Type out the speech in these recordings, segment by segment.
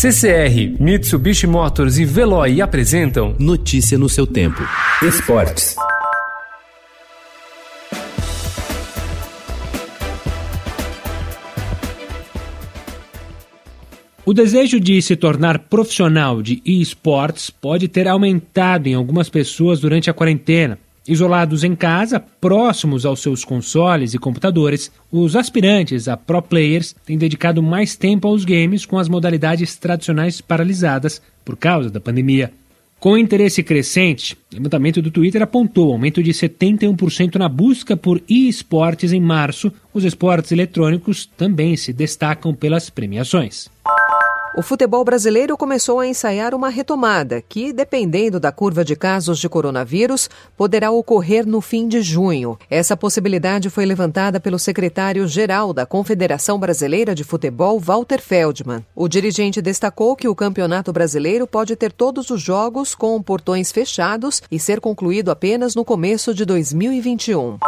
CCR, Mitsubishi Motors e Veloy apresentam Notícia no seu tempo. Esportes. O desejo de se tornar profissional de esportes pode ter aumentado em algumas pessoas durante a quarentena. Isolados em casa, próximos aos seus consoles e computadores, os aspirantes a pro players têm dedicado mais tempo aos games com as modalidades tradicionais paralisadas por causa da pandemia. Com interesse crescente, o levantamento do Twitter apontou aumento de 71% na busca por esportes em março. Os esportes eletrônicos também se destacam pelas premiações. O futebol brasileiro começou a ensaiar uma retomada que, dependendo da curva de casos de coronavírus, poderá ocorrer no fim de junho. Essa possibilidade foi levantada pelo secretário-geral da Confederação Brasileira de Futebol, Walter Feldman. O dirigente destacou que o Campeonato Brasileiro pode ter todos os jogos com portões fechados e ser concluído apenas no começo de 2021.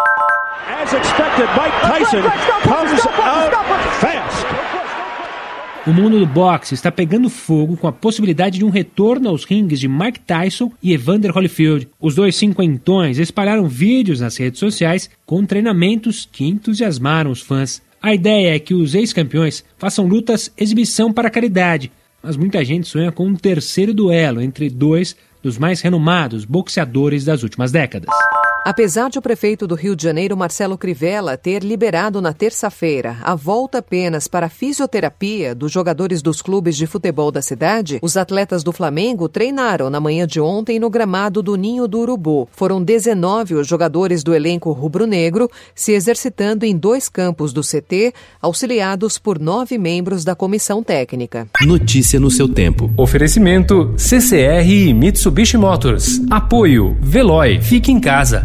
As expected, Mike Tyson comes out fast. O mundo do boxe está pegando fogo com a possibilidade de um retorno aos ringues de Mike Tyson e Evander Holyfield. Os dois cinquentões espalharam vídeos nas redes sociais com treinamentos que entusiasmaram os fãs. A ideia é que os ex-campeões façam lutas exibição para caridade, mas muita gente sonha com um terceiro duelo entre dois dos mais renomados boxeadores das últimas décadas. Apesar de o prefeito do Rio de Janeiro, Marcelo Crivella, ter liberado na terça-feira a volta apenas para a fisioterapia dos jogadores dos clubes de futebol da cidade, os atletas do Flamengo treinaram na manhã de ontem no gramado do Ninho do Urubu. Foram 19 os jogadores do elenco rubro-negro se exercitando em dois campos do CT, auxiliados por nove membros da comissão técnica. Notícia no seu tempo. Oferecimento CCR e Mitsubishi Motors. Apoio Veloy. Fique em casa